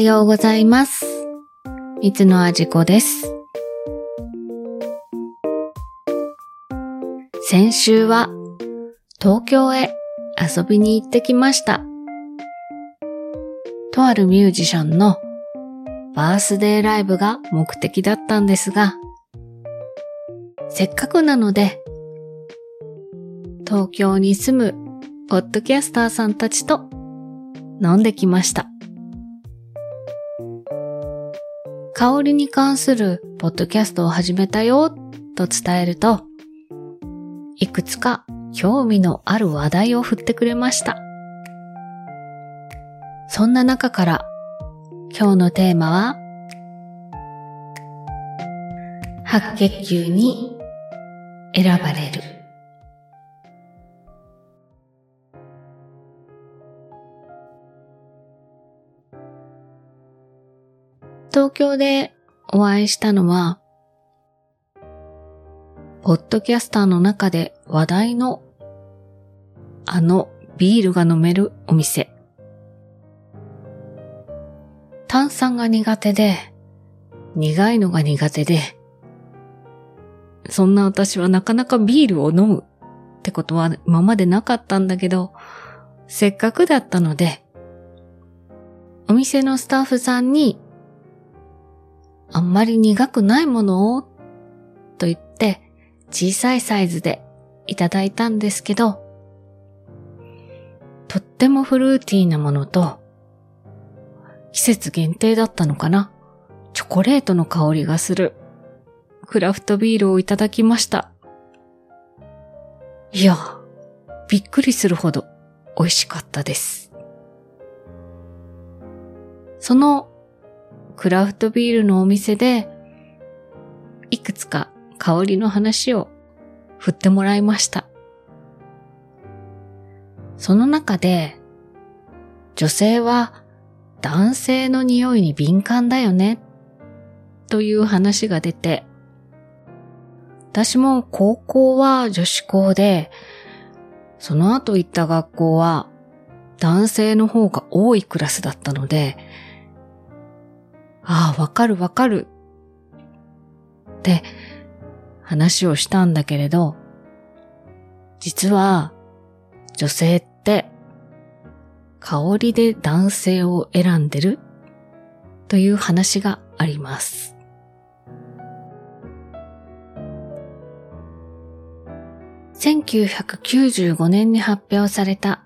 ようございます。三つのあじこです。先週は東京へ遊びに行ってきました。とあるミュージシャンのバースデーライブが目的だったんですが、せっかくなので、東京に住むポッドキャスターさんたちと飲んできました。香りに関するポッドキャストを始めたよと伝えると、いくつか興味のある話題を振ってくれました。そんな中から今日のテーマは、白血球に選ばれる。東京でお会いしたのは、ポッドキャスターの中で話題のあのビールが飲めるお店。炭酸が苦手で、苦いのが苦手で、そんな私はなかなかビールを飲むってことは今までなかったんだけど、せっかくだったので、お店のスタッフさんにあんまり苦くないものをと言って小さいサイズでいただいたんですけど、とってもフルーティーなものと、季節限定だったのかなチョコレートの香りがするクラフトビールをいただきました。いや、びっくりするほど美味しかったです。そのクラフトビールのお店で、いくつか香りの話を振ってもらいました。その中で、女性は男性の匂いに敏感だよね、という話が出て、私も高校は女子校で、その後行った学校は男性の方が多いクラスだったので、ああ、わかるわかる。って話をしたんだけれど、実は女性って香りで男性を選んでる？という話があります。1995年に発表された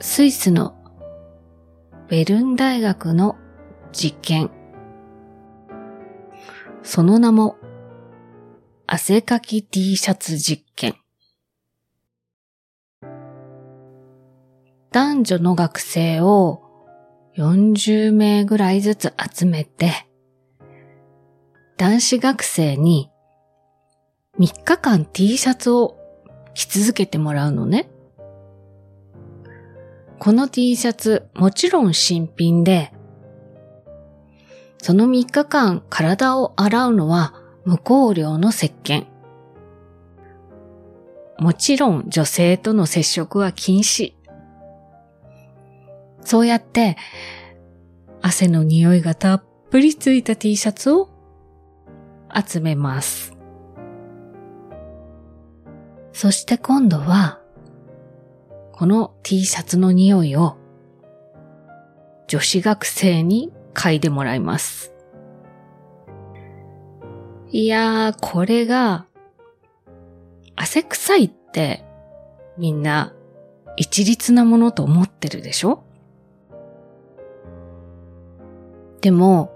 スイスのベルン大学の実験。その名も、汗かき T シャツ実験。男女の学生を40名ぐらいずつ集めて、男子学生に3日間 T シャツを着続けてもらうのね。この T シャツ、もちろん新品で、その3日間体を洗うのは無香料の石鹸。もちろん女性との接触は禁止。そうやって汗の匂いがたっぷりついた T シャツを集めます。そして今度はこの T シャツの匂いを女子学生に嗅いでもらいます。いやー、これが汗臭いってみんな一律なものと思ってるでしょ？でも、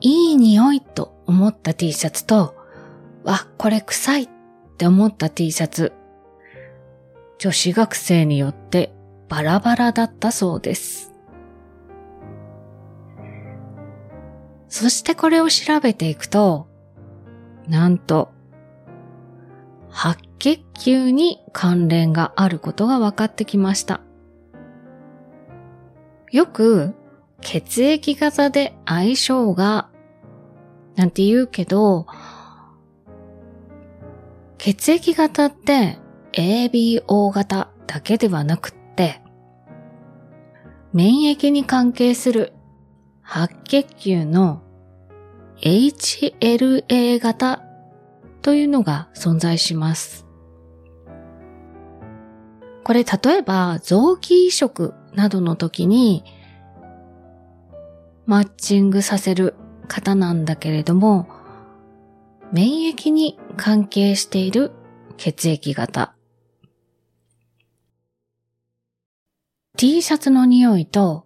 いい匂いと思った T シャツと、わ、これ臭いって思った T シャツ、女子学生によってバラバラだったそうです。そしてこれを調べていくと、なんと、白血球に関連があることが分かってきました。よく血液型で相性が、なんて言うけど、血液型って ABO 型だけではなくって、免疫に関係する白血球の HLA 型というのが存在します。これ例えば臓器移植などの時にマッチングさせる方なんだけれども、免疫に関係している血液型。T シャツの匂いと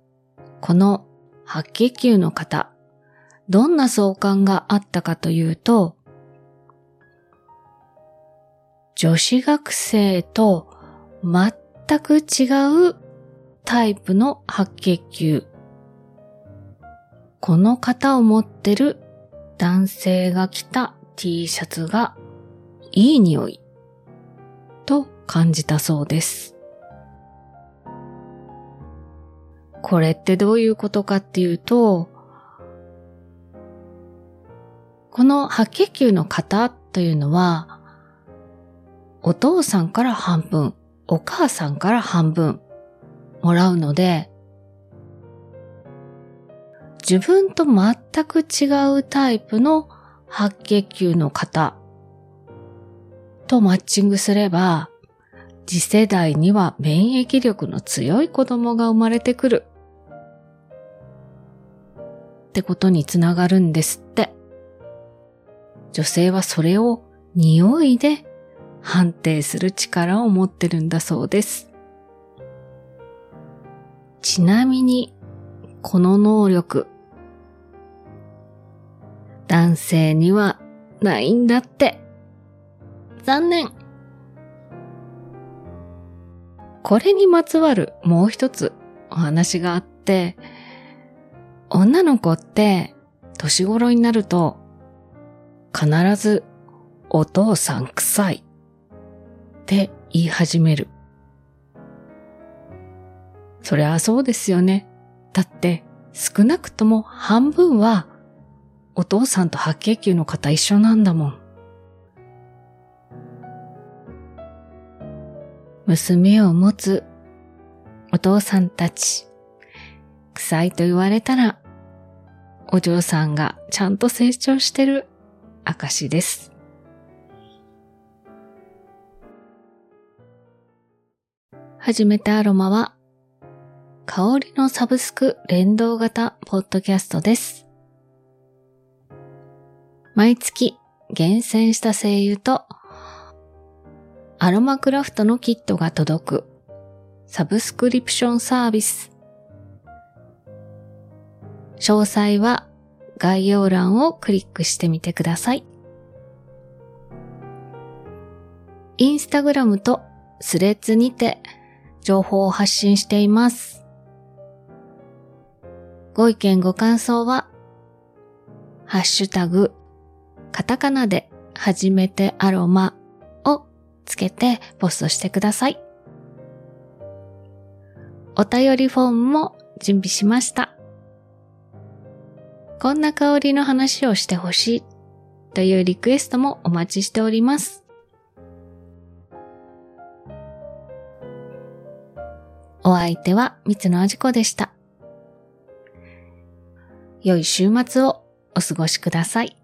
この白血球の方、どんな相関があったかというと、女子学生と全く違うタイプの白血球。この型を持ってる男性が着た T シャツがいい匂いと感じたそうです。これってどういうことかっていうと、この白血球の型というのは、お父さんから半分、お母さんから半分もらうので、自分と全く違うタイプの白血球の方とマッチングすれば、次世代には免疫力の強い子供が生まれてくる。ってことにつながるんですって。女性はそれを匂いで判定する力を持ってるんだそうです。ちなみに、この能力、男性にはないんだって。残念。これにまつわるもう一つお話があって、女の子って年頃になると必ずお父さん臭いって言い始める。そりゃそうですよね。だって少なくとも半分はお父さんと白血球の方一緒なんだもん。娘を持つお父さんたち、臭いと言われたら、お嬢さんがちゃんと成長してる証です。初めてアロマは、香りのサブスク連動型ポッドキャストです。毎月厳選した精油とアロマクラフトのキットが届くサブスクリプションサービス。詳細は概要欄をクリックしてみてください。インスタグラムとスレッズにて情報を発信しています。ご意見ご感想は、ハッシュタグ、カタカナで初めてアロマをつけてポストしてください。お便りフォームも準備しました。こんな香りの話をしてほしいというリクエストもお待ちしております。お相手は三つのあじこでした。良い週末をお過ごしください。